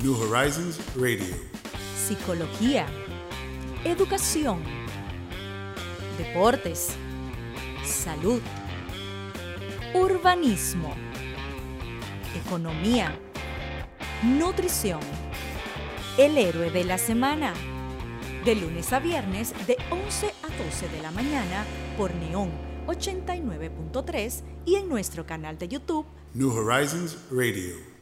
New Horizons Radio. Psicología. Educación. Deportes. Salud. Urbanismo. Economía. Nutrición. El héroe de la semana. De lunes a viernes de 11 a 12 de la mañana por Neón 89.3 y en nuestro canal de YouTube New Horizons Radio.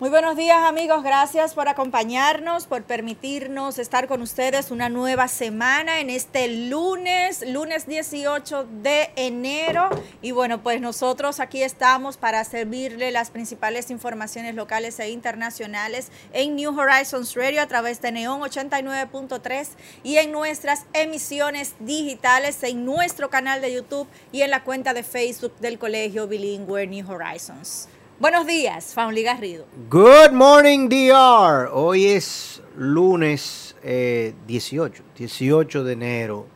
Muy buenos días amigos, gracias por acompañarnos, por permitirnos estar con ustedes una nueva semana en este lunes, lunes 18 de enero. Y bueno, pues nosotros aquí estamos para servirle las principales informaciones locales e internacionales en New Horizons Radio a través de Neón 89.3 y en nuestras emisiones digitales en nuestro canal de YouTube y en la cuenta de Facebook del Colegio Bilingüe New Horizons. Buenos días, Faunli Garrido. Good morning, DR. Hoy es lunes eh, 18, 18 de enero.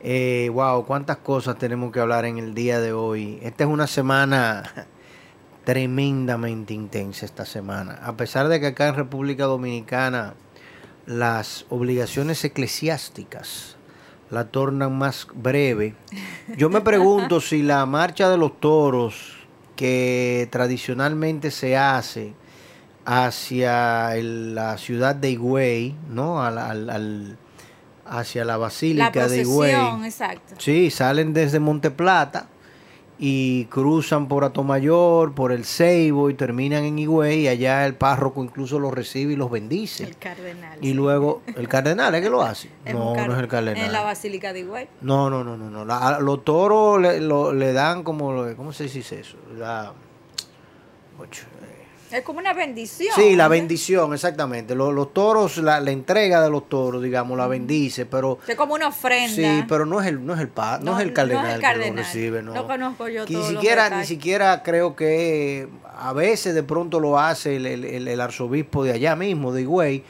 Eh, wow, cuántas cosas tenemos que hablar en el día de hoy. Esta es una semana tremendamente intensa esta semana. A pesar de que acá en República Dominicana las obligaciones eclesiásticas la tornan más breve, yo me pregunto si la marcha de los toros que tradicionalmente se hace hacia el- la ciudad de Higüey, ¿no? Al, al- al- hacia la La Basílica de Higüey. exacto. Sí, salen desde Monteplata y cruzan por Atomayor, por el Ceibo y terminan en Higüey y allá el párroco incluso los recibe y los bendice. El cardenal. Y luego, ¿el cardenal es que lo hace? No, no es el cardenal. En la Basílica de Higüey. No, no, no, no, no. La- los toros le, lo- le dan como, ¿cómo se dice eso? La, ocho, Es como una bendición. sí, la bendición, exactamente. Los, los toros, la, la entrega de los toros, digamos, la bendice, pero Es como una ofrenda. sí, pero no es el, no es el pa- no, No, es el no es cardenal, el que cardenal. lo recibe, no. No conozco yo Que ni siquiera, ni siquiera creo que a veces de pronto lo hace el, el- arzobispo de allá mismo, de Higüey,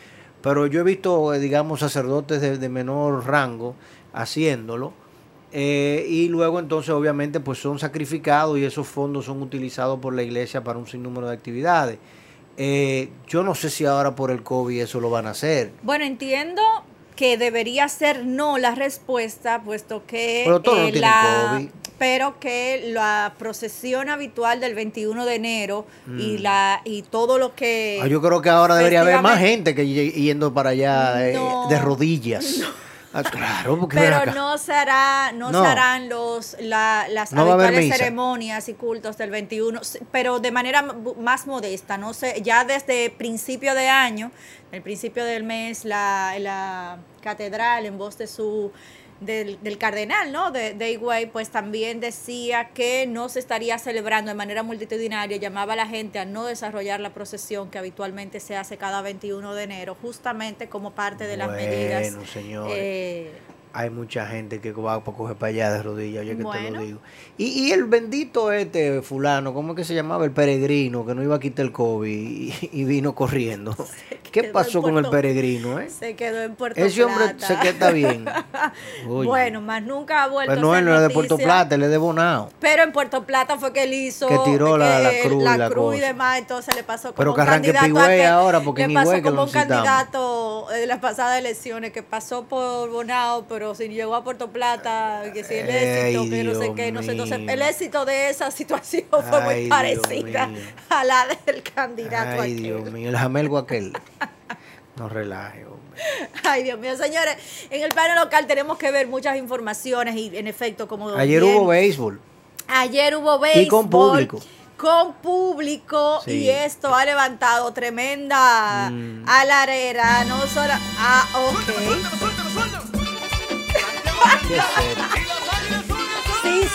pero yo he visto, eh, digamos, sacerdotes de, de menor rango haciéndolo. Eh, y luego entonces obviamente pues son sacrificados y esos fondos son utilizados por la iglesia para un sinnúmero de actividades. Eh, yo no sé si ahora por el COVID eso lo van a hacer. Bueno, entiendo que debería ser no la respuesta, puesto que Pero todos no eh, tienen la- COVID. pero que la procesión habitual del 21 de enero y Mm. la y todo lo que Ah, yo creo que ahora debería haber más gente que ye- yendo para allá eh, No. de rodillas. Ah, claro, porque Pero no se hará, no, No. se harán los la- las No habituales ceremonias y cultos del 21, s- pero de manera más modesta, no sé, ya desde principio de año, el principio del mes, la, la catedral en voz de su del, del cardenal, ¿no? De, de Higüey, pues también decía que no se estaría celebrando de manera multitudinaria, llamaba a la gente a no desarrollar la procesión que habitualmente se hace cada 21 de enero, justamente como parte de las medidas. Eh, Hay mucha gente que va a coger para allá de rodillas, oye que te lo digo. Y, y el bendito este fulano, ¿cómo es que se llamaba? El peregrino, que no iba a quitar el COVID y, y vino corriendo. ¿Qué pasó con el peregrino, eh? Se quedó en Puerto Ese hombre Plata. se queda bien. Oye. Bueno, más nunca ha vuelto Pero no, a él no es de Puerto. Plata, él es de Bonao. Pero en Puerto Plata fue que él hizo Que tiró la- la eh, cruz y la cruz y demás, entonces le pasó como Pero que arranque Pigüey ahora, porque le pasó Higüey como un necesitamos. candidato de las pasadas elecciones que pasó por Bonao, pero si llegó a Puerto Plata, que si el Ay, éxito, que no sé qué, no sé. Entonces, el éxito de esa situación fue Ay, muy parecida a la del candidato Ay, aquel. Dios mío, el jamelgo aquel. No relaje, hombre. Ay, Dios mío, señores, en el plano local tenemos que ver muchas informaciones y en efecto, como Ayer bien- hubo béisbol. ayer hubo béisbol Y con público. Con público Sí. y esto ha levantado tremenda Mm. alarera, no solo ah, ok. Qué serio. Sí, se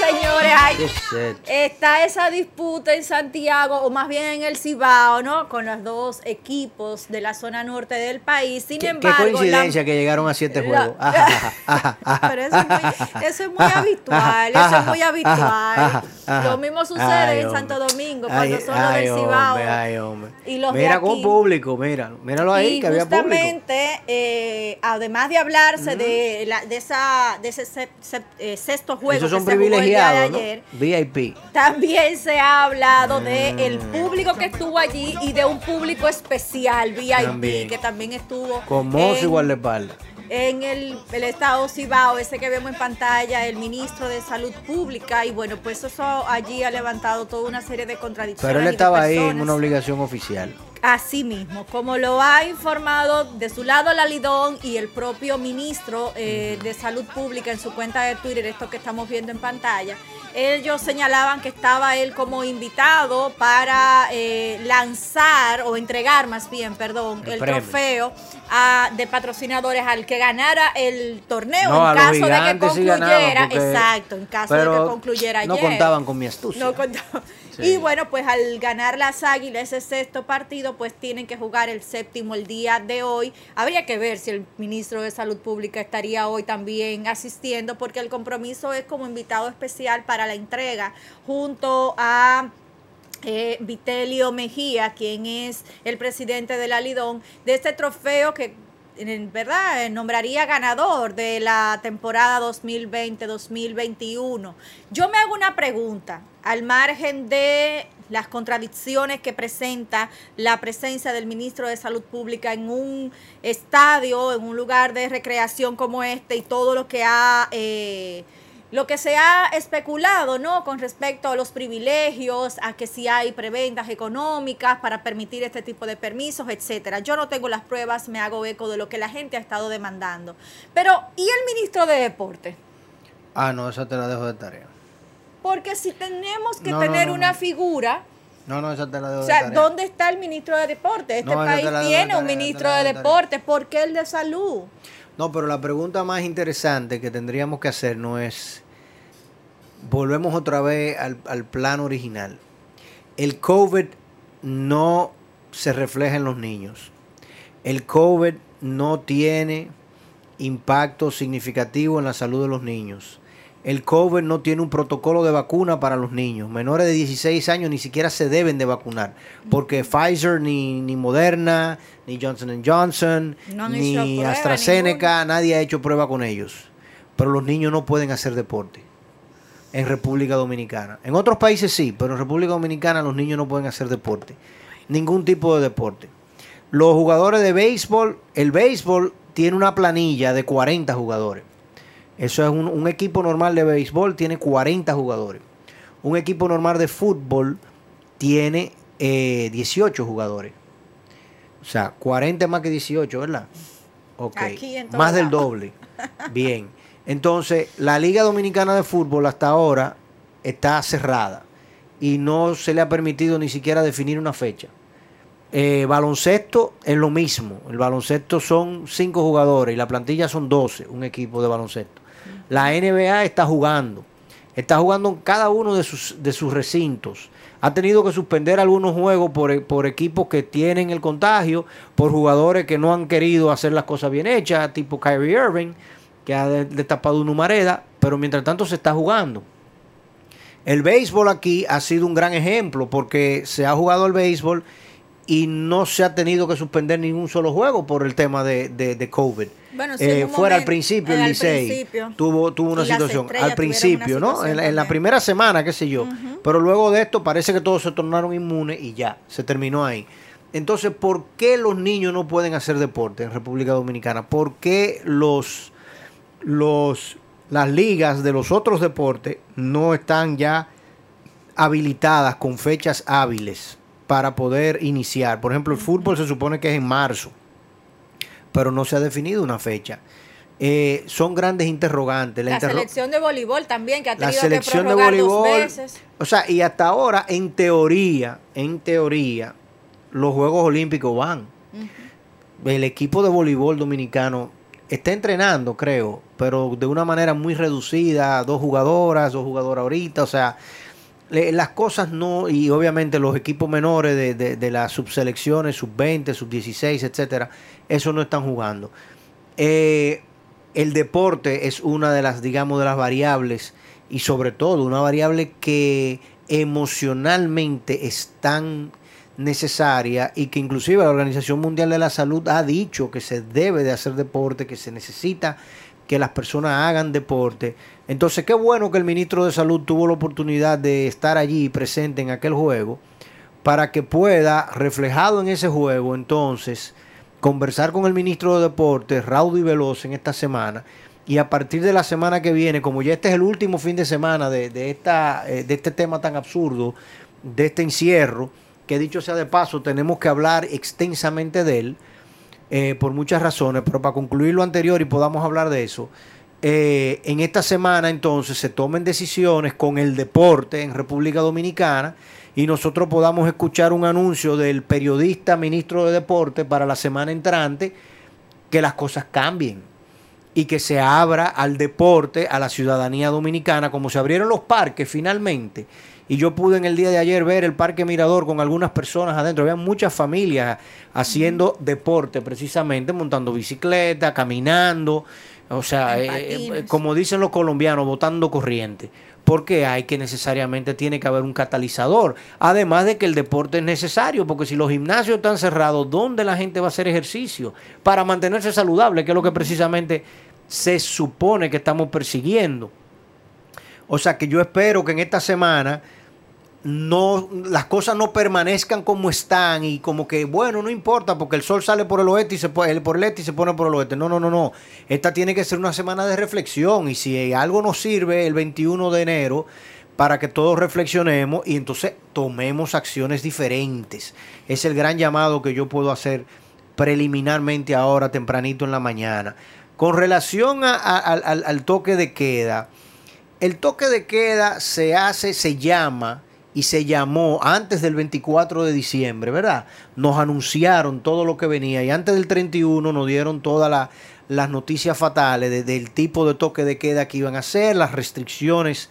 señores, ¿Qué esto? está esa disputa en Santiago, o más bien en el Cibao, ¿no? Con los dos equipos de la zona norte del país. Sin ¿Qué, qué embargo, la- coincidencia que llegaron a siete la- juegos. Ajá, ajá, ajá, ajá, Pero eso es muy, eso es muy ajá, habitual, eso es muy habitual. Lo mismo sucede Ay, en. Santo Domingo, Ay, cuando son ay, los del Cibao. ay, hombre. y los de Mira con aquí. público, mira, míralo ahí y que había público. justamente, eh, además de hablarse de, la- de, esa, de ese se- se- eh, sexto juego Esos son que se el día de VIP. también se ha hablado de Mm. el público que estuvo allí y de un público especial, VIP, También. que también estuvo Con igual de espalda. en el, el estado Cibao, ese que vemos en pantalla, el ministro de Salud Pública, y bueno, pues eso allí ha levantado toda una serie de contradicciones. Pero él de estaba ahí en una obligación oficial. Así mismo, como lo ha informado de su lado la Lidón y el propio ministro eh, de Salud Pública en su cuenta de Twitter, esto que estamos viendo en pantalla, ellos señalaban que estaba él como invitado para eh, lanzar o entregar más bien, perdón, El trofeo a- de patrocinadores al que ganara el torneo No, en caso de que gigantes sí ganaban, concluyera, porque- exacto, en caso de que concluyera no ayer. contaban con mi astucia. No contaban. Y bueno, pues al ganar las Águilas ese sexto partido, pues tienen que jugar el séptimo el día de hoy. Habría que ver si el ministro de Salud Pública estaría hoy también asistiendo, porque el compromiso es como invitado especial para la entrega junto a eh, Vitelio Mejía, quien es el presidente de la Lidón, de este trofeo que en verdad eh, nombraría ganador de la temporada 2020-2021. Yo me hago una pregunta, al margen de las contradicciones que presenta la presencia del ministro de Salud Pública en un estadio, en un lugar de recreación como este y todo lo que ha... eh, lo que se ha especulado, ¿no? Con respecto a los privilegios, a que si hay prebendas económicas para permitir este tipo de permisos, etcétera. Yo no tengo las pruebas, me hago eco de lo que la gente ha estado demandando. Pero, ¿y el ministro de Deporte? Ah, no, esa te la dejo de tarea. Porque si tenemos que No, tener no, una no. figura, No, no, esa te la dejo o de sea, tarea. ¿dónde está el ministro de Deporte? Este No, país de tiene un ministro de de. Deporte, ¿por qué el de Salud? No, pero la pregunta más interesante que tendríamos que hacer no es. Volvemos otra vez al, al plano original. El COVID no se refleja en los niños. El COVID no tiene impacto significativo en la salud de los niños. El COVID no tiene un protocolo de vacuna para los niños. Menores de 16 años ni siquiera se deben de vacunar. Porque Pfizer, ni, ni Moderna, ni Johnson Johnson, No ni prueba AstraZeneca, nadie ha hecho prueba con ellos. Pero los niños no pueden hacer deporte en República Dominicana. En otros países sí, pero en República Dominicana los niños no pueden hacer deporte. Ningún tipo de deporte. Los jugadores de béisbol, el béisbol tiene una planilla de 40 jugadores. Eso es un, un equipo normal de béisbol, tiene 40 jugadores. Un equipo normal de fútbol tiene eh, 18 jugadores. O sea, 40 más que 18, ¿verdad? Ok. Aquí más del doble. Bien. Entonces, la Liga Dominicana de Fútbol hasta ahora está cerrada y no se le ha permitido ni siquiera definir una fecha. Eh, baloncesto es lo mismo. El baloncesto son cinco jugadores y la plantilla son 12, un equipo de baloncesto. La NBA está jugando. Está jugando en cada uno de sus, de sus recintos. Ha tenido que suspender algunos juegos por, por equipos que tienen el contagio, por jugadores que no han querido hacer las cosas bien hechas, tipo Kyrie Irving, que ha de- destapado una humareda, pero mientras tanto se está jugando. El béisbol aquí ha sido un gran ejemplo porque se ha jugado el béisbol y no se ha tenido que suspender ningún solo juego por el tema de, de- de COVID. Bueno, Eh, fuera al principio el Licey tuvo, tuvo una situación al principio, ¿no? situación En la, en la también. primera semana, qué sé yo. Pero luego de esto parece que todos se tornaron inmunes y ya, se terminó ahí. Entonces, ¿por qué los niños no pueden hacer deporte en República Dominicana? ¿Por qué los, los, las ligas de los otros deportes no están ya habilitadas con fechas hábiles para poder iniciar? Por ejemplo, el fútbol se supone que es en marzo, pero no se ha definido una fecha. Eh, son grandes interrogantes. La, interro- selección de voleibol también, que ha la tenido selección que de prorrogar dos voleibol. veces. O sea, y hasta ahora, en teoría, en teoría, los Juegos Olímpicos van. El equipo de voleibol dominicano está entrenando, creo, pero de una manera muy reducida, dos jugadoras, dos jugadoras ahorita, o sea, le- las cosas no, y obviamente los equipos menores de, de- las subselecciones, sub-20, sub-16, etcétera, eso no están jugando. Eh, el deporte es una de las, digamos, de las variables y sobre todo una variable que emocionalmente es tan necesaria y que inclusive la Organización Mundial de la Salud ha dicho que se debe de hacer deporte, que se necesita que las personas hagan deporte. Entonces, qué bueno que el ministro de Salud tuvo la oportunidad de estar allí presente en aquel juego para que pueda, reflejado en ese juego, entonces, conversar con el ministro de Deportes, Raudo y Veloz, en esta semana. Y a partir de la semana que viene, como ya este es el último fin de semana de, de esta, eh, de este tema tan absurdo, de este encierro, que dicho sea de paso, tenemos que hablar extensamente de él, eh, por muchas razones, pero para concluir lo anterior y podamos hablar de eso, eh, en esta semana entonces se tomen decisiones con el deporte en República Dominicana y nosotros podamos escuchar un anuncio del periodista ministro de Deporte para la semana entrante, que las cosas cambien y que se abra al deporte, a la ciudadanía dominicana, como se abrieron los parques finalmente. Y yo pude en el día de ayer ver el Parque Mirador con algunas personas adentro. Había muchas familias haciendo deporte precisamente, montando bicicleta, caminando. O sea, eh, eh, como dicen los colombianos, botando corriente. Porque hay que necesariamente tiene que haber un catalizador. Además de que el deporte es necesario, porque si los gimnasios están cerrados, ¿dónde la gente va a hacer ejercicio? Para mantenerse saludable, que es lo que precisamente se supone que estamos persiguiendo. O sea que yo espero que en esta semana no las cosas no permanezcan como están y como que bueno no importa porque el sol sale por el oeste y se pone por el este y se pone por el oeste. No no no no. Esta tiene que ser una semana de reflexión y si algo nos sirve el 21 de enero para que todos reflexionemos y entonces tomemos acciones diferentes. Es el gran llamado que yo puedo hacer preliminarmente ahora tempranito en la mañana. Con relación al- al toque de queda el toque de queda se hace, se llama y se llamó antes del 24 de diciembre, ¿verdad? Nos anunciaron todo lo que venía y antes del 31 nos dieron todas la- las noticias fatales de- del tipo de toque de queda que iban a hacer, las restricciones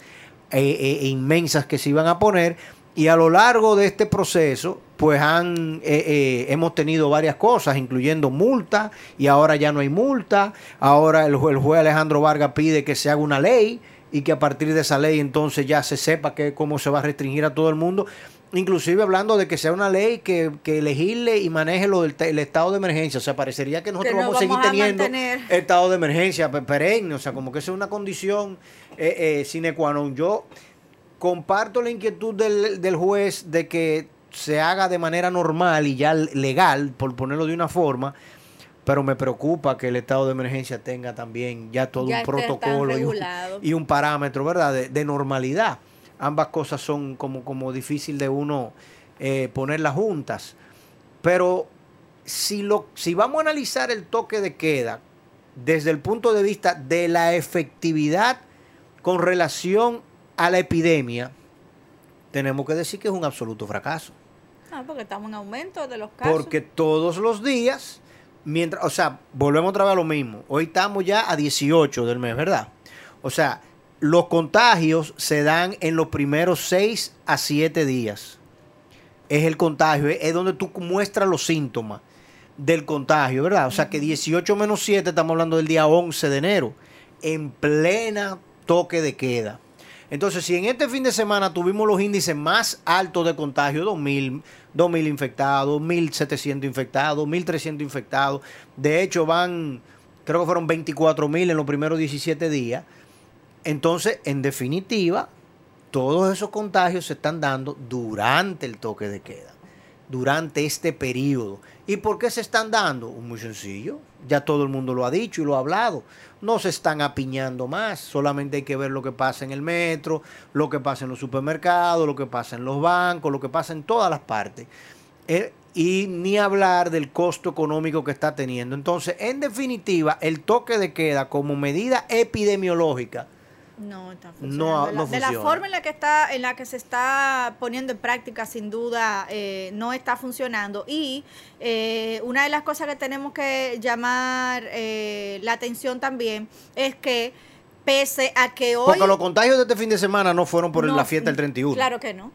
eh, eh, inmensas que se iban a poner y a lo largo de este proceso pues han eh, eh, hemos tenido varias cosas incluyendo multa y ahora ya no hay multa ahora el, el juez Alejandro Vargas pide que se haga una ley y que a partir de esa ley entonces ya se sepa que cómo se va a restringir a todo el mundo inclusive hablando de que sea una ley que, que legisle y maneje lo del el estado de emergencia. O sea parecería que nosotros no vamos a seguir vamos a teniendo mantener. estado de emergencia pe- perenne. O sea como que eso es una condición eh, eh, sine qua non. Yo comparto la inquietud del, del juez de que se haga de manera normal y ya legal, por ponerlo de una forma, pero me preocupa que el estado de emergencia tenga también ya todo Ya un protocolo y un, regulado. y un parámetro, ¿verdad? De, de normalidad. Ambas cosas son como, como difícil de uno eh, ponerlas juntas. Pero si, lo, si vamos a analizar el toque de queda desde el punto de vista de la efectividad con relación a la epidemia, tenemos que decir que es un absoluto fracaso. Ah, porque estamos en aumento de los casos. Porque todos los días, mientras, o sea, volvemos otra vez a lo mismo. Hoy estamos ya a 18 del mes, ¿verdad? O sea, los contagios se dan en los primeros 6 a 7 días. Es el contagio, es donde tú muestras los síntomas del contagio, ¿verdad? O sea, que 18 menos 7, estamos hablando del día 11 de enero, en plena toque de queda. Entonces, si en este fin de semana tuvimos los índices más altos de contagio, 2.000, 2.000 infectados, 1.700 infectados, 1.300 infectados, de hecho van, creo que fueron 24.000 en los primeros 17 días, entonces, en definitiva, todos esos contagios se están dando durante el toque de queda, durante este periodo. ¿Y por qué se están dando? Muy sencillo, ya todo el mundo lo ha dicho y lo ha hablado. No se están apiñando más, solamente hay que ver lo que pasa en el metro, lo que pasa en los supermercados, lo que pasa en los bancos, lo que pasa en todas las partes. Eh, y ni hablar del costo económico que está teniendo. Entonces, en definitiva, el toque de queda como medida epidemiológica No está No, funcionando. de, la, no de la forma en la que está, en la que se está poniendo en práctica, sin duda, eh, no está funcionando. Y eh, una de las cosas que tenemos que llamar eh, la atención también es que pese a que hoy Porque los contagios de este fin de semana no fueron por No, la fiesta del 31. Claro que no.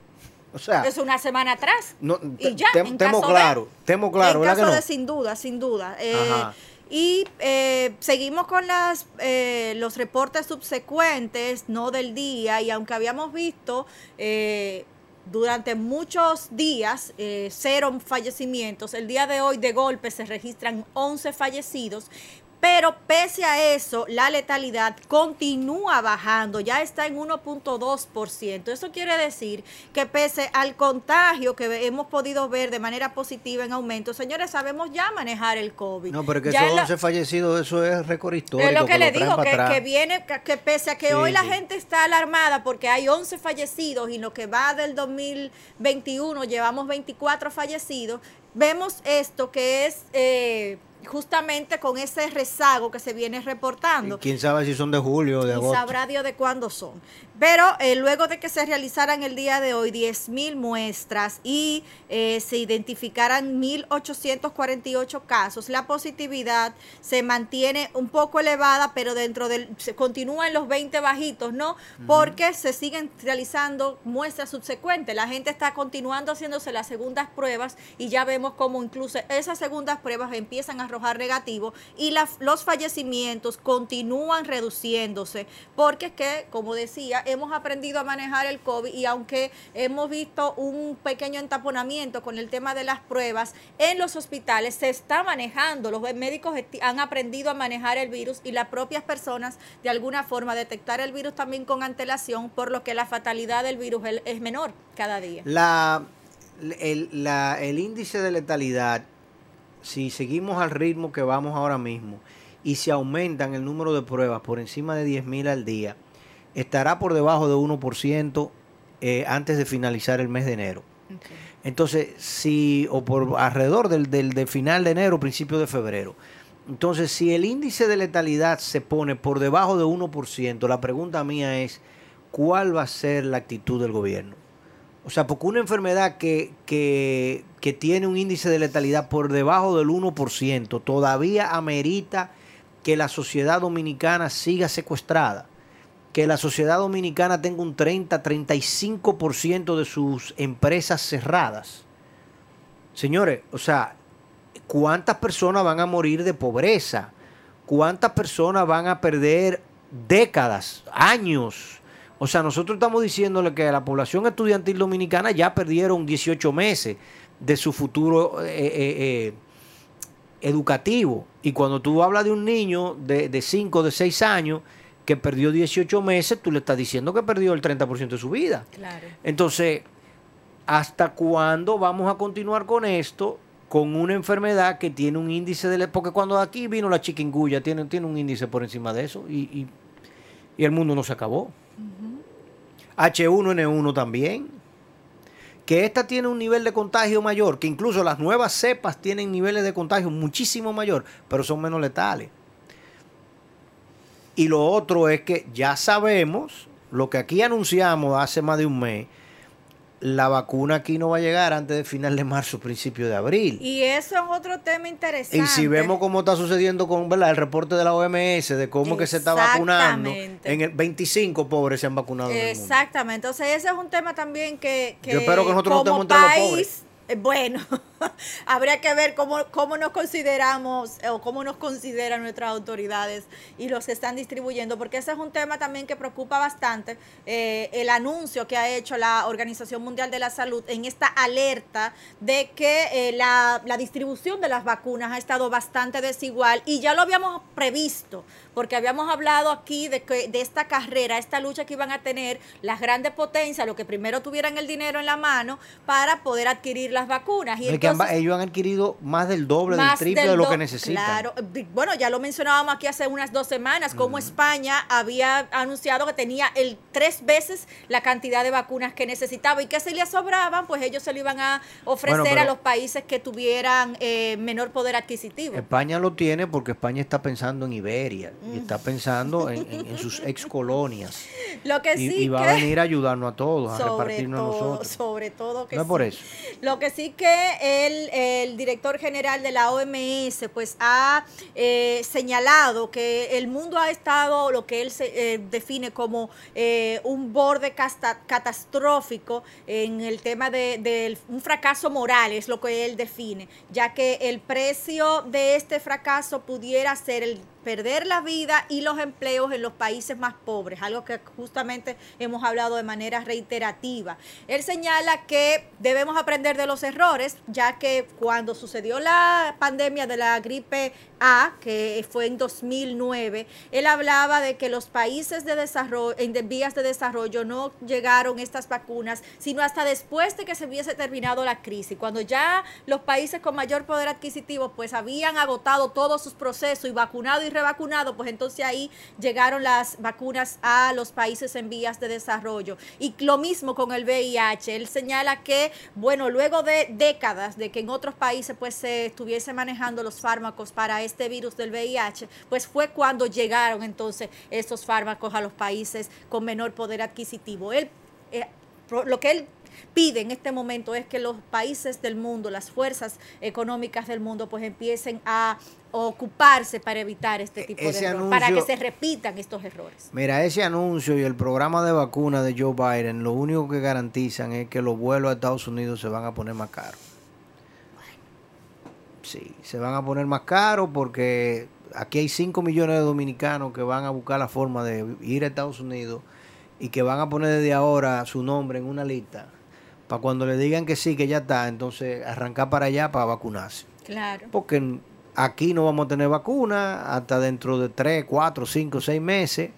O sea, Es una semana atrás. no, y ya, te- en temo caso de- claro, temo claro, en ¿verdad caso de sin duda, sin duda. Eh, Ajá. Y eh, seguimos con las eh, los reportes subsecuentes, no del día, y aunque habíamos visto eh, durante muchos días eh, cero fallecimientos, el día de hoy de golpe se registran 11 fallecidos. Pero pese a eso, la letalidad continúa bajando, ya está en 1.2%. Eso quiere decir que pese al contagio que hemos podido ver de manera positiva en aumento, señores, sabemos ya manejar el COVID. No, pero que Ya esos en la- 11 fallecidos, eso es récord histórico. es lo que, le lo digo, que, viene, que, pese a que Sí, hoy la sí. gente está alarmada porque hay 11 fallecidos y lo que va del 2021 llevamos 24 fallecidos, vemos esto que es eh, justamente con ese rezago que se viene reportando. ¿Quién sabe si son de julio o de agosto? sabrá Dios de cuándo son. Pero eh, luego de que se realizaran el día de hoy 10.000 muestras y eh, se identificaran 1.848 casos, la positividad se mantiene un poco elevada, pero dentro del, se continúa en los 20 bajitos, ¿no? Porque se siguen realizando muestras subsecuentes. La gente está continuando haciéndose las segundas pruebas y ya vemos cómo incluso esas segundas pruebas empiezan a arrojar negativo y la- los fallecimientos continúan reduciéndose porque es que, como decía, hemos aprendido a manejar el COVID y aunque hemos visto un pequeño entaponamiento con el tema de las pruebas, en los hospitales se está manejando, los médicos han aprendido a manejar el virus y las propias personas de alguna forma detectar el virus también con antelación, por lo que la fatalidad del virus es menor cada día. La, el, el índice de letalidad, si seguimos al ritmo que vamos ahora mismo y si aumentan el número de pruebas por encima de 10.000 al día, estará por debajo de 1% eh, antes de finalizar el mes de enero. Entonces, si, o por alrededor del, del, del final de enero, principio de febrero. Entonces, si el índice de letalidad se pone por debajo de 1%, la pregunta mía es, ¿cuál va a ser la actitud del gobierno? O sea, porque una enfermedad que, que, que tiene un índice de letalidad por debajo del 1% todavía amerita que la sociedad dominicana siga secuestrada, que la sociedad dominicana tenga un 30-35% de sus empresas cerradas. Señores, o sea, ¿cuántas personas van a morir de pobreza? ¿Cuántas personas van a perder décadas, años? O sea, nosotros estamos diciéndole que la población estudiantil dominicana ya perdieron 18 meses de su futuro eh, eh, eh, educativo. Y cuando tú hablas de un niño de, de 5, de 6 años que perdió 18 meses, tú le estás diciendo que perdió el 30% de su vida. Claro. Entonces, ¿hasta cuándo vamos a continuar con esto? Con una enfermedad que tiene un índice de... Porque cuando aquí vino la chiquinguya, tiene, tiene un índice por encima de eso y, y- y el mundo no se acabó. H1N1 también. Que esta tiene un nivel de contagio mayor, que incluso las nuevas cepas tienen niveles de contagio muchísimo mayor, pero son menos letales. Y lo otro es que ya sabemos, lo que aquí anunciamos hace más de un mes, la vacuna aquí no va a llegar antes de final de marzo, principio de abril. Y, Y eso es otro tema interesante. si vemos cómo está sucediendo con ¿verdad? el reporte de la OMS, de cómo que se está vacunando, en el 25 pobres se han vacunado en el mundo. Exactamente, entonces ese es un tema también que, que Yo espero que nosotros no estemos entre los pobres. eh, Bueno, habría que ver cómo, cómo nos consideramos eh, o cómo nos consideran nuestras autoridades y los que están distribuyendo, porque ese es un tema también que preocupa bastante, eh, el anuncio que ha hecho la Organización Mundial de la Salud en esta alerta de que eh, la, la distribución de las vacunas ha estado bastante desigual y ya lo habíamos previsto, porque habíamos hablado aquí de, que, de esta carrera, esta lucha que iban a tener las grandes potencias, los que primero tuvieran el dinero en la mano para poder adquirir la las vacunas. Ellos han adquirido más del doble, del triple del de lo que necesitan. Claro, bueno, ya lo mencionábamos aquí hace unas dos semanas, como España había anunciado que tenía el tres veces la cantidad de vacunas que necesitaba y que si le sobraban, pues ellos se lo iban a ofrecer Bueno, a los países que tuvieran eh, menor poder adquisitivo. España lo tiene porque España está pensando en Iberia y está Mm. pensando en, en- en sus ex colonias. Lo que Y, sí y va que a venir a ayudarnos a todos, a repartirnos a nosotros. sobre todo que No es por eso. Lo que sí que el, director general de la OMS pues ha eh, señalado que el mundo ha estado lo que él se, eh, define como eh, un borde casta- catastrófico en el tema de, un fracaso moral, es lo que él define, ya que el precio de este fracaso pudiera ser el perder la vida y los empleos en los países más pobres, algo que justamente hemos hablado de manera reiterativa. Él señala que debemos aprender de los errores, ya que cuando sucedió la pandemia de la gripe A, que fue en 2009, él hablaba de que los países de desarrollo, en vías de desarrollo no llegaron estas vacunas, sino hasta después de que se hubiese terminado la crisis, cuando ya los países con mayor poder adquisitivo pues habían agotado todos sus procesos y vacunado y revacunado, pues entonces ahí llegaron las vacunas a los países en vías de desarrollo. Y lo mismo con el VIH. Él señala que, bueno, luego de décadas de que en otros países pues se estuviese manejando los fármacos para este virus del VIH, pues fue cuando llegaron entonces estos fármacos a los países con menor poder adquisitivo. Él, eh, lo que él pide en este momento es que los países del mundo, las fuerzas económicas del mundo, pues empiecen a ocuparse para evitar este tipo Ese de errores, para que se repitan estos errores. Mira, ese anuncio y el programa de vacuna de Joe Biden, lo único que garantizan es que los vuelos a Estados Unidos se van a poner más caros. Sí, se van a poner más caros porque aquí hay 5 millones de dominicanos que van a buscar la forma de ir a Estados Unidos y que van a poner desde ahora su nombre en una lista para cuando le digan que sí, que ya está, entonces arrancar para allá para vacunarse. Claro. Porque aquí no vamos a tener vacuna hasta dentro de 3, 4, 5, 6 meses.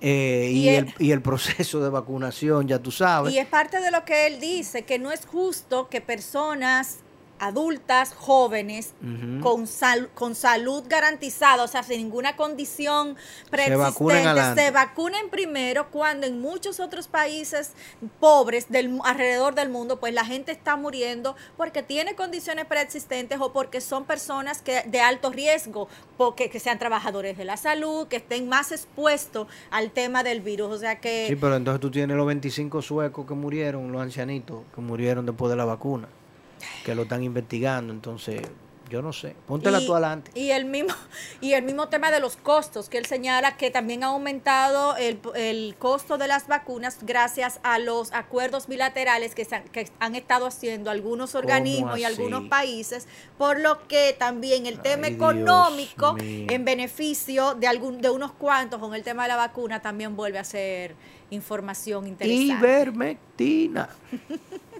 eh, y, Y el, el- y el proceso de vacunación, ya tú sabes. Y es parte de lo que él dice, que no es justo que personas adultas, jóvenes, con, sal- con salud garantizada, o sea, sin ninguna condición vacunen preexistente, adelante. se vacunen primero cuando en muchos otros países pobres del alrededor del mundo, pues la gente está muriendo porque tiene condiciones preexistentes o porque son personas que de alto riesgo, porque que sean trabajadores de la salud, que estén más expuestos al tema del virus, o sea que Sí, pero entonces tú tienes los 25 suecos que murieron, los ancianitos, que murieron después de la vacuna, que lo están investigando. Entonces, yo no sé. Póntela tú adelante. Y el mismo, y el mismo tema de los costos, que él señala que también ha aumentado el, el costo de las vacunas gracias a los acuerdos bilaterales que, se han, que han estado haciendo algunos ¿Cómo organismos y algunos países, por lo que también el tema Ay, económico en beneficio de algún de unos cuantos con el tema de la vacuna también vuelve a ser información interesante. Ivermectina.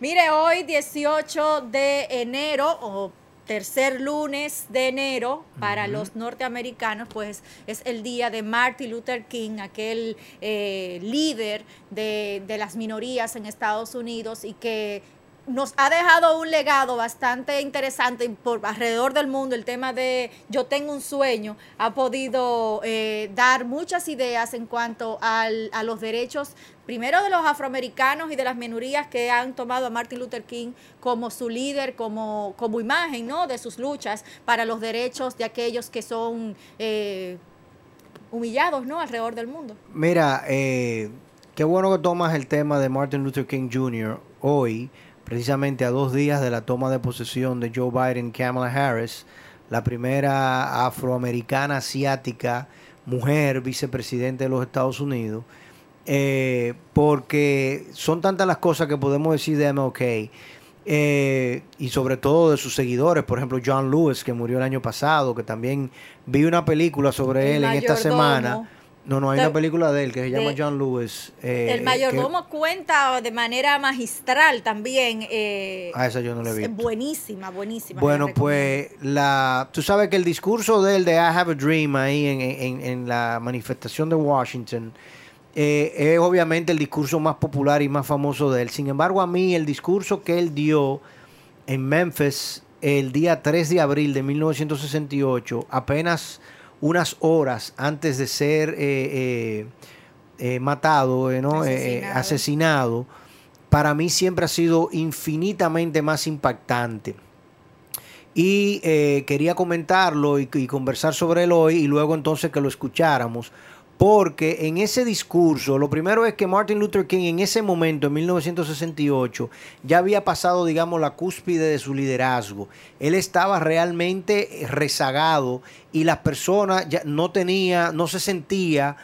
Mire, hoy 18 de enero o tercer lunes de enero para los norteamericanos, pues es el día de Martin Luther King, aquel eh, líder de, de las minorías en Estados Unidos y que nos ha dejado un legado bastante interesante por alrededor del mundo. El tema de yo tengo un sueño ha podido eh, dar muchas ideas en cuanto al- a los derechos, primero de los afroamericanos y de las minorías que han tomado a Martin Luther King como su líder, como, como imagen ¿no? de sus luchas para los derechos de aquellos que son eh, humillados ¿no? alrededor del mundo. Mira, eh, qué bueno que tomas el tema de Martin Luther King Jr. hoy, precisamente a dos días de la toma de posesión de Joe Biden Kamala Harris, la primera afroamericana asiática mujer vicepresidente de los Estados Unidos, eh, porque son tantas las cosas que podemos decir de MLK. eh, y sobre todo de sus seguidores, por ejemplo John Lewis, que murió el año pasado, que también vi una película sobre El él en esta semana. No, no, hay una película de él que se llama de- John Lewis. eh, el mayordomo cuenta de manera magistral también. eh, que- ah, esa yo no la he es visto. buenísima, buenísima. Bueno, la pues la, tú sabes que el discurso de él de I Have a Dream ahí en, en- en la manifestación de Washington eh, es obviamente el discurso más popular y más famoso de él. Sin embargo, a mí el discurso que él dio en Memphis el día 3 de abril de 1968, apenas unas horas antes de ser eh, eh, matado, ¿no? Asesinado. asesinado, para mí siempre ha sido infinitamente más impactante. Y eh, quería comentarlo y, y conversar sobre él hoy y luego entonces que lo escucháramos. Porque en ese discurso, lo primero es que Martin Luther King en ese momento, en 1968, ya había pasado, digamos, la cúspide de su liderazgo. Él estaba realmente rezagado y las personas ya no tenía, no se sentía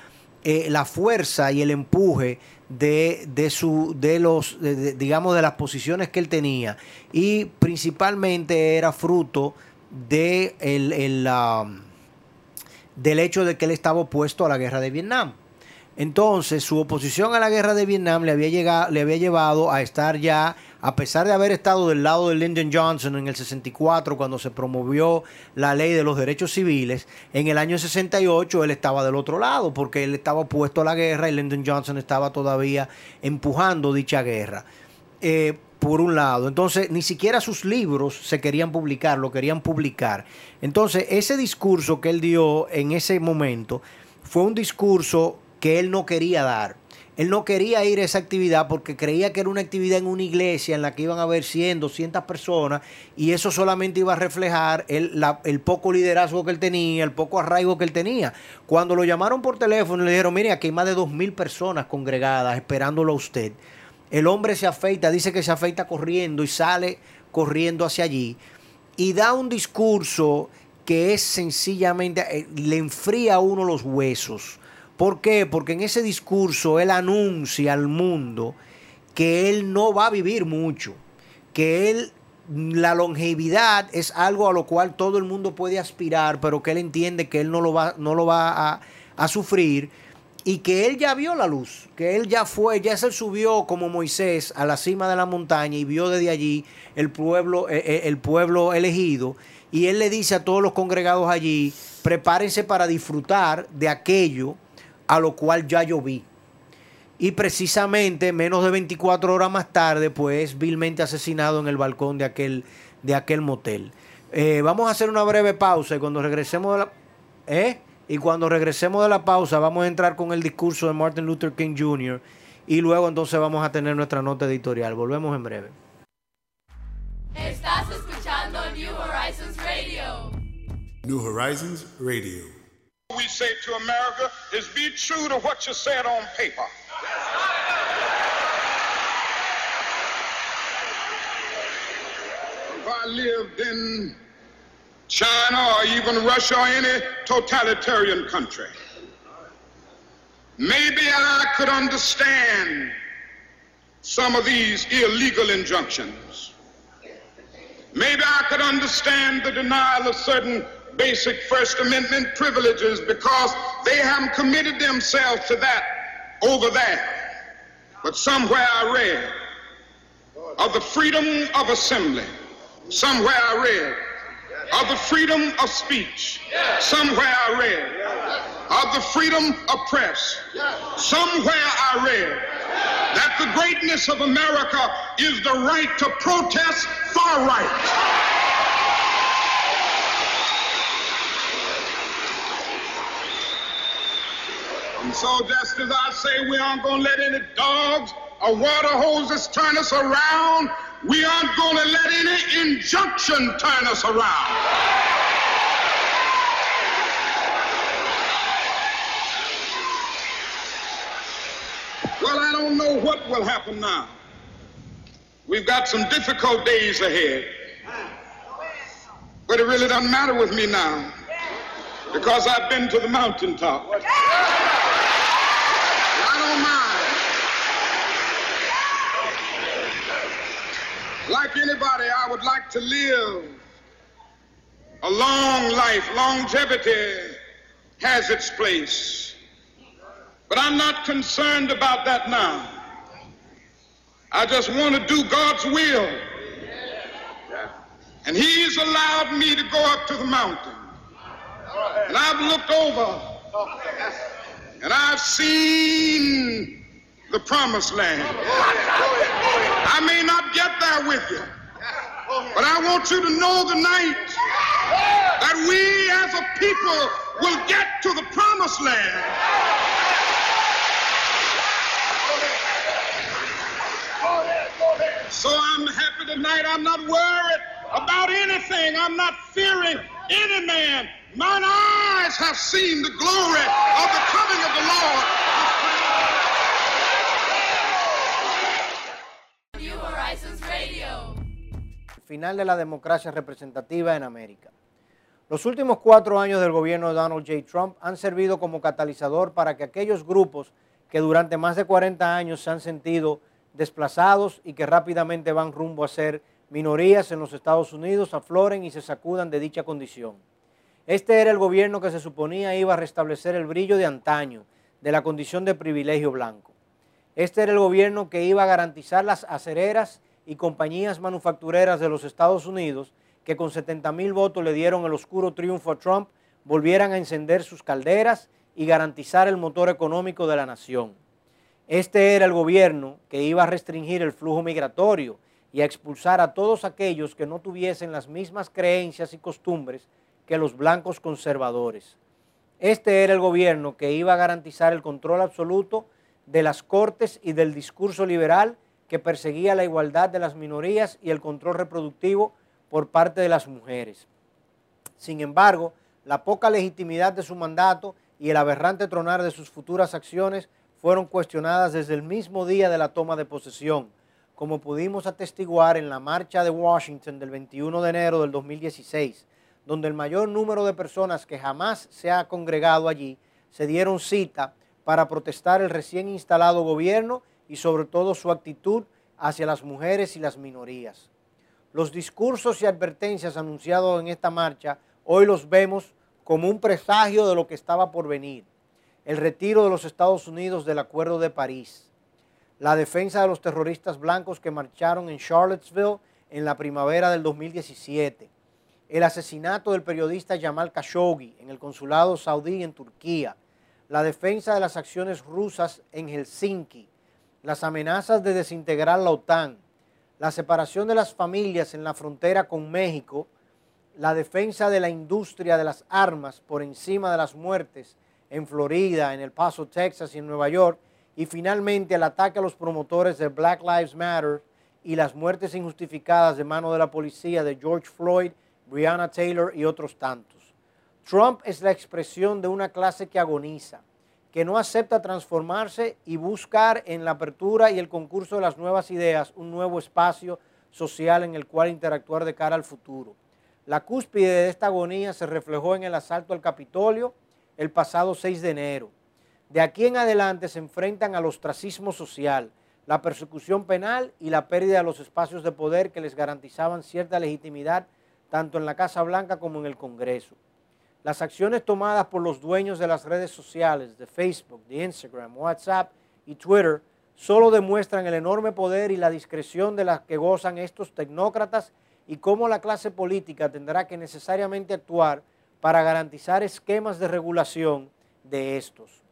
eh, la fuerza y el empuje de, de su, de los, de- digamos, de las posiciones que él tenía. Y principalmente era fruto de el, el, del hecho de que él estaba opuesto a la guerra de Vietnam. Entonces, su oposición a la guerra de Vietnam le había, llegado, le había llevado a estar ya, a pesar de haber estado del lado de Lyndon Johnson en el 64, cuando se promovió la ley de los derechos civiles, en el año 68 él estaba del otro lado, porque él estaba opuesto a la guerra y Lyndon Johnson estaba todavía empujando dicha guerra. Eh, por un lado. Entonces, ni siquiera sus libros se querían publicar, lo querían publicar. Entonces, ese discurso que él dio en ese momento fue un discurso que él no quería dar. Él no quería ir a esa actividad porque creía que era una actividad en una iglesia en la que iban a haber 100, 200 personas y eso solamente iba a reflejar el, poco liderazgo que él tenía, el poco arraigo que él tenía. Cuando lo llamaron por teléfono le dijeron, mire, aquí hay más de 2.000 personas congregadas esperándolo a usted. El hombre se afeita, dice que se afeita corriendo y sale corriendo hacia allí y da un discurso que es sencillamente, eh, le enfría a uno los huesos. ¿Por qué? Porque en ese discurso él anuncia al mundo que él no va a vivir mucho, que él, la longevidad es algo a lo cual todo el mundo puede aspirar, pero que él entiende que él no lo va, no lo va a, a sufrir y que él ya vio la luz, que él ya fue, ya se subió como Moisés a la cima de la montaña y vio desde allí el pueblo, eh, eh, el pueblo elegido. Y él le dice a todos los congregados allí, prepárense para disfrutar de aquello a lo cual ya yo vi. Y precisamente menos de 24 horas más tarde, pues vilmente asesinado en el balcón de aquel, de aquel motel. Eh, vamos a hacer una breve pausa y cuando regresemos de la... ¿Eh? Y cuando regresemos de la pausa vamos a entrar con el discurso de Martin Luther King Jr. y luego entonces vamos a tener nuestra nota editorial. Volvemos en breve. Estás escuchando New Horizons Radio. New Horizons Radio. we say to America is be true to what you said on paper. If I lived in China or even Russia or any totalitarian country, maybe I could understand some of these illegal injunctions. Maybe I could understand the denial of certain basic First Amendment privileges because they haven't committed themselves to that over there. But somewhere I read of the freedom of assembly. Somewhere I read of the freedom of speech. Somewhere I read of the freedom of press. Somewhere I read that the greatness of America is the right to protest far right. And so just as I say we aren't going to let any dogs or water hoses turn us around, we aren't going to let any injunction turn us around. Well, I don't know what will happen now. We've got some difficult days ahead. But it really doesn't matter with me now because I've been to the mountaintop. I don't mind. Like anybody, I would like to live a long life. Longevity has its place. But I'm not concerned about that now. I just want to do God's will. And He's allowed me to go up to the mountain. And I've looked over and I've seen the promised land. I may not get there with you, but I want you to know tonight that we as a people will get to the promised land. So I'm happy tonight. I'm not worried about anything. I'm not fearing any man. Mine eyes have seen the glory of the coming of the Lord. Final de la democracia representativa en América. Los últimos cuatro años del gobierno de Donald J. Trump han servido como catalizador para que aquellos grupos que durante más de 40 años se han sentido desplazados y que rápidamente van rumbo a ser minorías en los Estados Unidos afloren y se sacudan de dicha condición. Este era el gobierno que se suponía iba a restablecer el brillo de antaño de la condición de privilegio blanco. Este era el gobierno que iba a garantizar las acereras y compañías manufactureras de los Estados Unidos que con 70 mil votos le dieron el oscuro triunfo a Trump, volvieran a encender sus calderas y garantizar el motor económico de la nación. Este era el gobierno que iba a restringir el flujo migratorio y a expulsar a todos aquellos que no tuviesen las mismas creencias y costumbres que los blancos conservadores. Este era el gobierno que iba a garantizar el control absoluto de las cortes y del discurso liberal que perseguía la igualdad de las minorías y el control reproductivo por parte de las mujeres. Sin embargo, la poca legitimidad de su mandato y el aberrante tronar de sus futuras acciones fueron cuestionadas desde el mismo día de la toma de posesión, como pudimos atestiguar en la marcha de Washington del 21 de enero del 2016, donde el mayor número de personas que jamás se ha congregado allí se dieron cita para protestar el recién instalado gobierno y sobre todo su actitud hacia las mujeres y las minorías. Los discursos y advertencias anunciados en esta marcha hoy los vemos como un presagio de lo que estaba por venir. El retiro de los Estados Unidos del Acuerdo de París, la defensa de los terroristas blancos que marcharon en Charlottesville en la primavera del 2017, el asesinato del periodista Jamal Khashoggi en el consulado saudí en Turquía, la defensa de las acciones rusas en Helsinki, las amenazas de desintegrar la OTAN, la separación de las familias en la frontera con México, la defensa de la industria de las armas por encima de las muertes en Florida, en El Paso, Texas y en Nueva York, y finalmente el ataque a los promotores de Black Lives Matter y las muertes injustificadas de mano de la policía de George Floyd, Breonna Taylor y otros tantos. Trump es la expresión de una clase que agoniza, que no acepta transformarse y buscar en la apertura y el concurso de las nuevas ideas un nuevo espacio social en el cual interactuar de cara al futuro. La cúspide de esta agonía se reflejó en el asalto al Capitolio el pasado 6 de enero. De aquí en adelante se enfrentan al ostracismo social, la persecución penal y la pérdida de los espacios de poder que les garantizaban cierta legitimidad tanto en la Casa Blanca como en el Congreso. Las acciones tomadas por los dueños de las redes sociales, de Facebook, de Instagram, WhatsApp y Twitter, solo demuestran el enorme poder y la discreción de las que gozan estos tecnócratas y cómo la clase política tendrá que necesariamente actuar para garantizar esquemas de regulación de estos.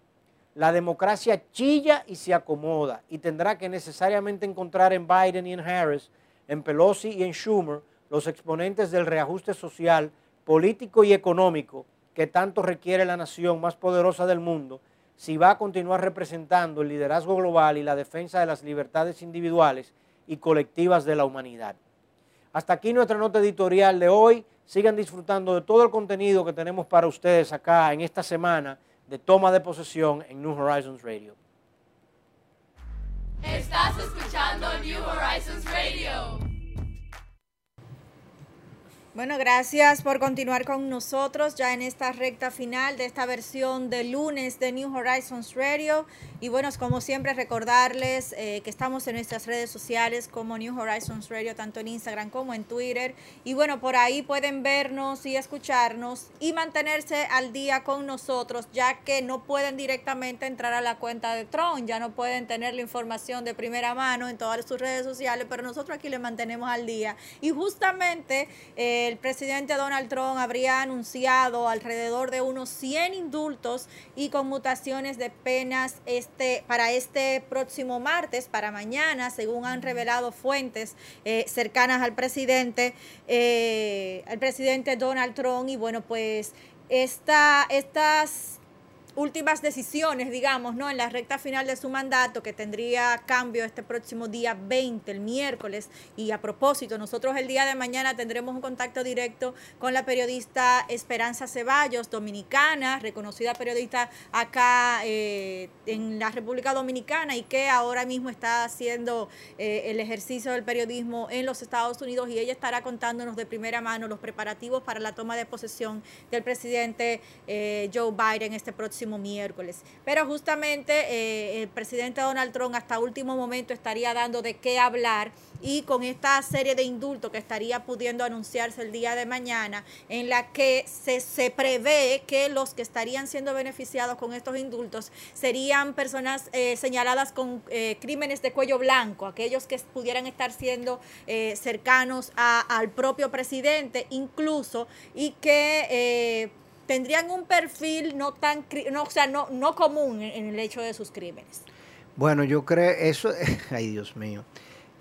La democracia chilla y se acomoda y tendrá que necesariamente encontrar en Biden y en Harris, en Pelosi y en Schumer, los exponentes del reajuste social, político y económico que tanto requiere la nación más poderosa del mundo si va a continuar representando el liderazgo global y la defensa de las libertades individuales y colectivas de la humanidad. Hasta aquí nuestra nota editorial de hoy. Sigan disfrutando de todo el contenido que tenemos para ustedes acá en esta semana de toma de posesión en New Horizons Radio. Estás escuchando New Horizons Radio. Bueno, gracias por continuar con nosotros ya en esta recta final de esta versión de lunes de New Horizons Radio. Y bueno, como siempre, recordarles eh, que estamos en nuestras redes sociales como New Horizons Radio, tanto en Instagram como en Twitter. Y bueno, por ahí pueden vernos y escucharnos y mantenerse al día con nosotros, ya que no pueden directamente entrar a la cuenta de Tron, ya no pueden tener la información de primera mano en todas sus redes sociales, pero nosotros aquí les mantenemos al día. Y justamente... Eh, el presidente Donald Trump habría anunciado alrededor de unos 100 indultos y conmutaciones de penas este, para este próximo martes, para mañana, según han revelado fuentes eh, cercanas al presidente, eh, al presidente Donald Trump. Y bueno, pues esta, estas últimas decisiones, digamos, ¿no? En la recta final de su mandato, que tendría cambio este próximo día 20, el miércoles. Y a propósito, nosotros el día de mañana tendremos un contacto directo con la periodista Esperanza Ceballos, dominicana, reconocida periodista acá eh, en la República Dominicana y que ahora mismo está haciendo eh, el ejercicio del periodismo en los Estados Unidos y ella estará contándonos de primera mano los preparativos para la toma de posesión del presidente eh, Joe Biden este próximo miércoles. Pero justamente eh, el presidente Donald Trump hasta último momento estaría dando de qué hablar y con esta serie de indultos que estaría pudiendo anunciarse el día de mañana, en la que se, se prevé que los que estarían siendo beneficiados con estos indultos serían personas eh, señaladas con eh, crímenes de cuello blanco, aquellos que pudieran estar siendo cercanos al propio presidente incluso y que tendrían un perfil no tan, no, o sea, no, no común en, el hecho de sus crímenes. Bueno, yo creo, eso, ay Dios mío,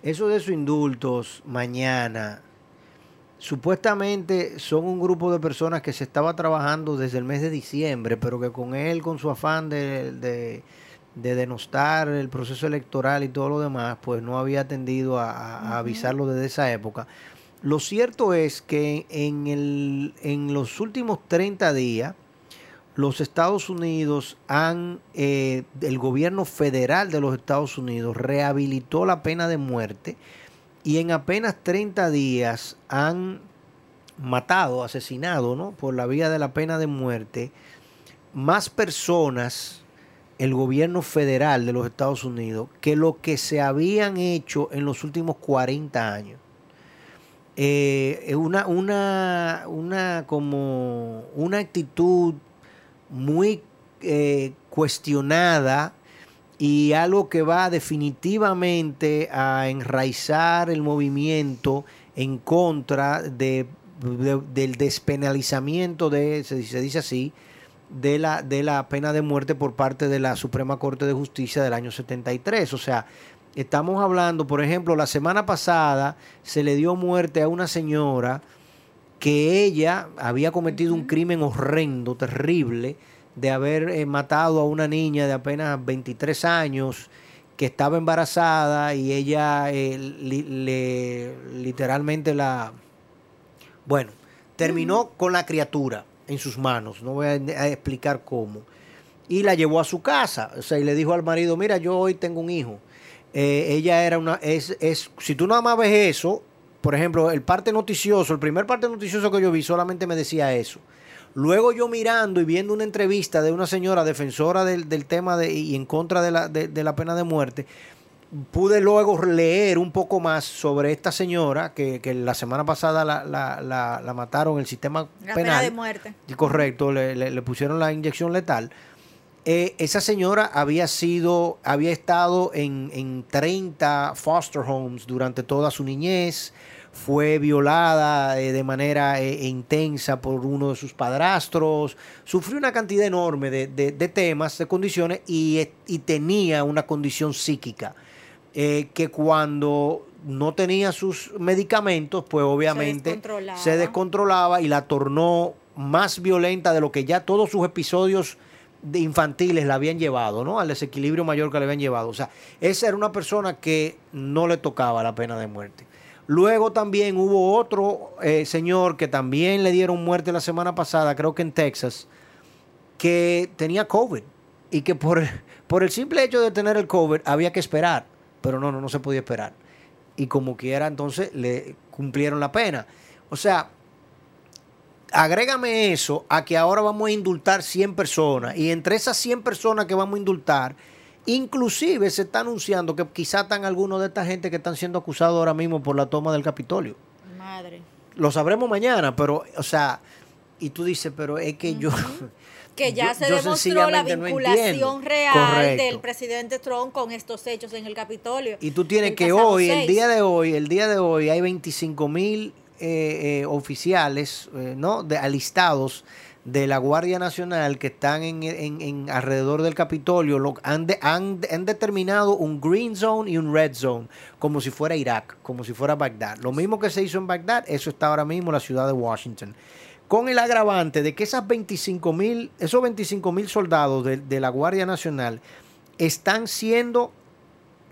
eso de sus indultos mañana, supuestamente son un grupo de personas que se estaba trabajando desde el mes de diciembre, pero que con él, con su afán de, de, denostar el proceso electoral y todo lo demás, pues no había atendido a, avisarlo desde esa época. Lo cierto es que en, el, en los últimos 30 días, los Estados Unidos han, eh, el gobierno federal de los Estados Unidos rehabilitó la pena de muerte y en apenas 30 días han matado, asesinado, ¿no? Por la vía de la pena de muerte, más personas, el gobierno federal de los Estados Unidos, que lo que se habían hecho en los últimos 40 años eh, una, una, una, como una actitud muy eh, cuestionada y algo que va definitivamente a enraizar el movimiento en contra de, del despenalizamiento de, se, se dice así, de la, de la pena de muerte por parte de la Suprema Corte de Justicia del año 73. O sea, Estamos hablando, por ejemplo, la semana pasada se le dio muerte a una señora que ella había cometido un crimen horrendo, terrible, de haber eh, matado a una niña de apenas 23 años que estaba embarazada y ella eh, le, literalmente la... Bueno, terminó con la criatura en sus manos, no voy a, a explicar cómo, y la llevó a su casa, o sea, y le dijo al marido, mira, yo hoy tengo un hijo eh, ella era una, es, es, si tú nada más ves eso, por ejemplo, el parte noticioso, el primer parte noticioso que yo vi solamente me decía eso. Luego yo mirando y viendo una entrevista de una señora defensora del, tema de, y en contra de la, de, la pena de muerte, pude luego leer un poco más sobre esta señora que, la semana pasada la, la, la, mataron en el sistema la penal. Pena de muerte. Correcto, le, le, le pusieron la inyección letal. Eh, esa señora había sido, había estado en, en 30 foster homes durante toda su niñez, fue violada eh, de manera eh, intensa por uno de sus padrastros, sufrió una cantidad enorme de, temas, de condiciones y, tenía una condición psíquica que cuando no tenía sus medicamentos, pues obviamente se descontrolaba y la tornó más violenta de lo que ya todos sus episodios de infantiles la habían llevado, ¿no? Al desequilibrio mayor que le habían llevado. O sea, esa era una persona que no le tocaba la pena de muerte. Luego también hubo otro eh, señor que también le dieron muerte la semana pasada, creo que en Texas, que tenía COVID y que por, por el simple hecho de tener el COVID había que esperar, pero no, no, no se podía esperar. Y como quiera, entonces le cumplieron la pena. O sea, agrégame eso a que ahora vamos a indultar 100 personas y entre esas 100 personas que vamos a indultar, inclusive se está anunciando que quizá están algunos de esta gente que están siendo acusados ahora mismo por la toma del Capitolio. Madre. Lo sabremos mañana, pero, o sea, y tú dices, pero es que yo... que ya se demostró la vinculación real del presidente Trump con estos hechos en el Capitolio. Y tú tienes que hoy, el día de hoy, el día de hoy hay 25 mil eh, eh, oficiales, eh, ¿no? De, alistados de la Guardia Nacional que están en, alrededor del Capitolio lo, han, de- han- han determinado un green zone y un red zone, como si fuera Irak, como si fuera Bagdad. Lo mismo que se hizo en Bagdad, eso está ahora mismo en la ciudad de Washington. Con el agravante de que esas 25 mil, esos 25 mil soldados de la Guardia Nacional están siendo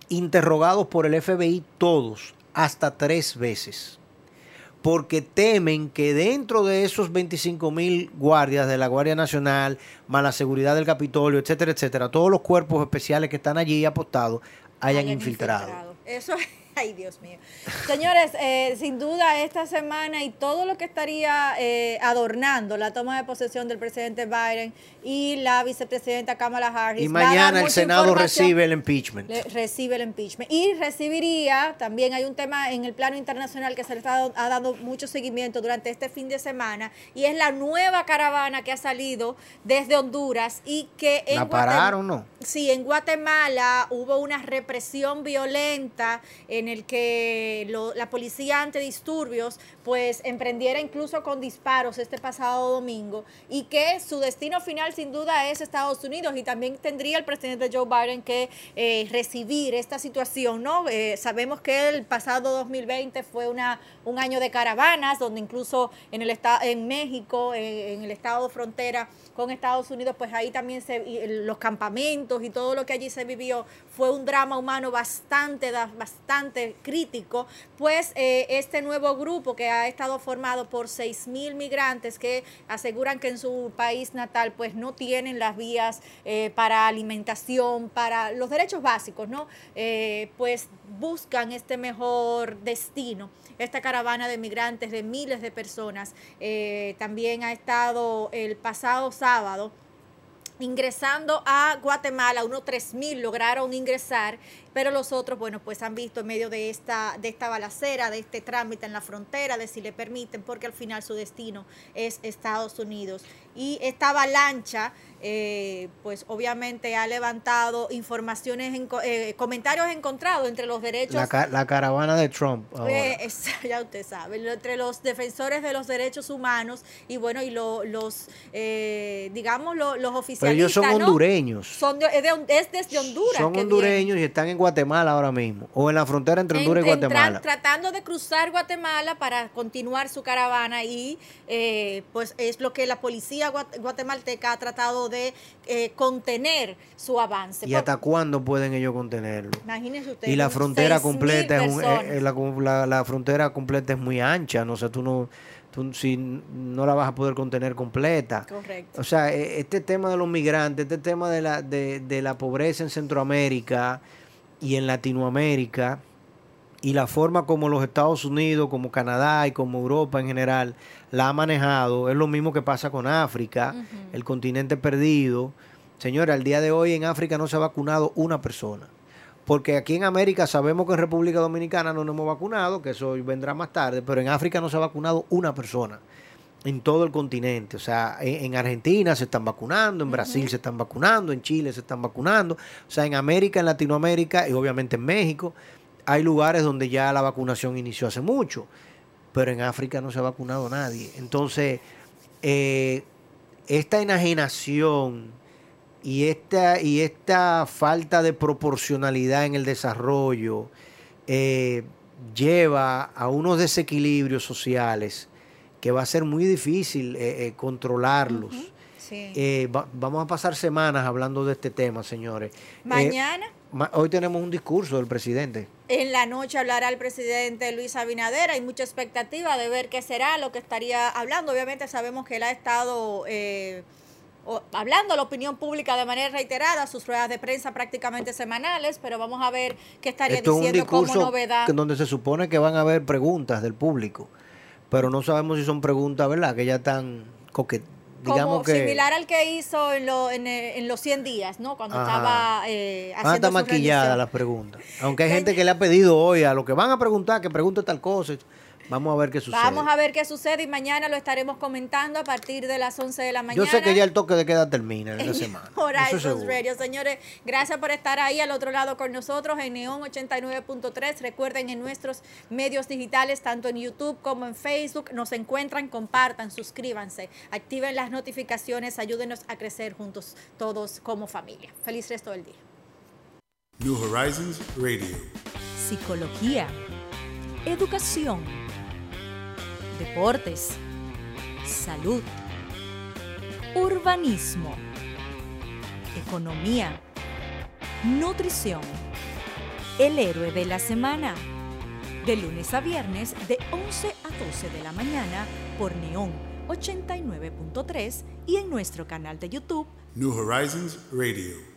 interrogados por el FBI todos, hasta tres veces porque temen que dentro de esos 25 mil guardias de la Guardia Nacional, más la seguridad del Capitolio, etcétera, etcétera, todos los cuerpos especiales que están allí apostados hayan, infiltrado. Eso es, ay Dios mío. Señores, eh, sin duda esta semana y todo lo que estaría eh, adornando la toma de posesión del presidente Biden y la vicepresidenta Kamala Harris. Y mañana el Senado recibe el impeachment. Le- recibe el impeachment. Y recibiría, también hay un tema en el plano internacional que se le está ha dado mucho seguimiento durante este fin de semana, y es la nueva caravana que ha salido desde Honduras y que en ¿La pararon o no? Sí, en Guatemala hubo una represión violenta en el que la policía antidisturbios pues emprendiera incluso con disparos este pasado domingo y que su destino final sin duda es Estados Unidos y también tendría el presidente Joe Biden que eh, recibir esta situación, ¿no? Eh, sabemos que el pasado 2020 fue una, un año de caravanas donde incluso en el esta- en México, en, el estado frontera con Estados Unidos, pues ahí también se, los campamentos y todo lo que allí se vivió fue un drama humano bastante, bastante crítico, pues eh, este nuevo grupo que ha estado formado por 6 mil migrantes que aseguran que en su país natal pues no tienen las vías eh, para alimentación, para los derechos básicos, ¿no? Eh, pues buscan este mejor destino. Esta caravana de migrantes de miles de personas eh, también ha estado el pasado sábado ingresando a Guatemala, unos 3.000 lograron ingresar, pero los otros, bueno, pues han visto en medio de esta, de esta balacera, de este trámite en la frontera, de si le permiten, porque al final su destino es Estados Unidos. Y esta avalancha, eh, pues obviamente ha levantado informaciones, en, eh, comentarios encontrados entre los derechos La, ca- la caravana de Trump. ahora. eh, es- ya usted sabe, entre los defensores de los derechos humanos y bueno, y lo- los, eh, digamos, lo- los Pero oficialistas. ellos son ¿no? hondureños. Son de- es, de- es desde Honduras. Son que hondureños y están en Guatemala ahora mismo. O en la frontera entre. Honduras y En- entran- Guatemala. tratando de cruzar Guatemala para continuar su caravana y eh, pues es lo que la policía guat- guatemalteca ha tratado de eh, contener su avance. ¿Y hasta cuándo pueden ellos contenerlo? Imagínese usted. Y la frontera 6.000 completa es un- eh, eh, la, la- la frontera completa es muy ancha, no o sea, tú no tú si no la vas a poder contener completa. Correcto. O sea, eh, este tema de los migrantes, este tema de la de, de la pobreza en Centroamérica y en Latinoamérica y la forma como los Estados Unidos, como Canadá y como Europa en general la ha manejado, es lo mismo que pasa con África, el continente perdido. Señora, al día de hoy en África no se ha vacunado una persona. Porque aquí en América sabemos que en República Dominicana no nos hemos vacunado, que eso vendrá más tarde, pero en África no se ha vacunado una persona en todo el continente. O sea, en, en Argentina se están vacunando, en Brasil se están vacunando, en Chile se están vacunando. O sea, en América, en Latinoamérica y obviamente en México hay lugares donde ya la vacunación inició hace mucho, pero en África no se ha vacunado nadie. Entonces, eh, esta enajenación y esta, y esta falta de proporcionalidad en el desarrollo eh, lleva a unos desequilibrios sociales que va a ser muy difícil eh, controlarlos. Sí. Eh, va- vamos a pasar semanas hablando de este tema, señores. Eh, Mañana. ma- hoy tenemos un discurso del presidente. En la noche hablará el presidente Luis Abinader. Hay mucha expectativa de ver qué será lo que estaría hablando. Obviamente sabemos que él ha estado eh, o- hablando a la opinión pública de manera reiterada, sus ruedas de prensa prácticamente semanales, pero vamos a ver qué estaría Esto es un diciendo como discurso novedad. donde se supone que van a haber preguntas del público, pero no sabemos si son preguntas, ¿verdad? Que ya están coquet digamos como que similar al que hizo en, lo- en, eh, en los 100 días, ¿no? Cuando Ajá. estaba eh, van a haciendo rendición. las preguntas. Aunque hay gente que le ha pedido hoy a lo que van a preguntar, que pregunte tal cosa. Vamos a ver qué sucede. Vamos a ver qué sucede y mañana lo estaremos comentando a partir de las 11 de la mañana. Yo sé que ya el toque de queda termina en esta semana. Eso Horizons. Radio. Señores, gracias por estar ahí al otro lado con nosotros en Neon 89.3. Recuerden en nuestros medios digitales, tanto en YouTube como en Facebook, nos encuentran, compartan, suscríbanse, activen las notificaciones, ayúdenos a crecer juntos todos como familia. Feliz resto del día. New Horizons Radio. psicología, educación, deportes, salud, urbanismo, economía, nutrición. El héroe de la semana. De lunes a viernes de 11 a 12 de la mañana por Neón 89.3 y en nuestro canal de YouTube New Horizons Radio.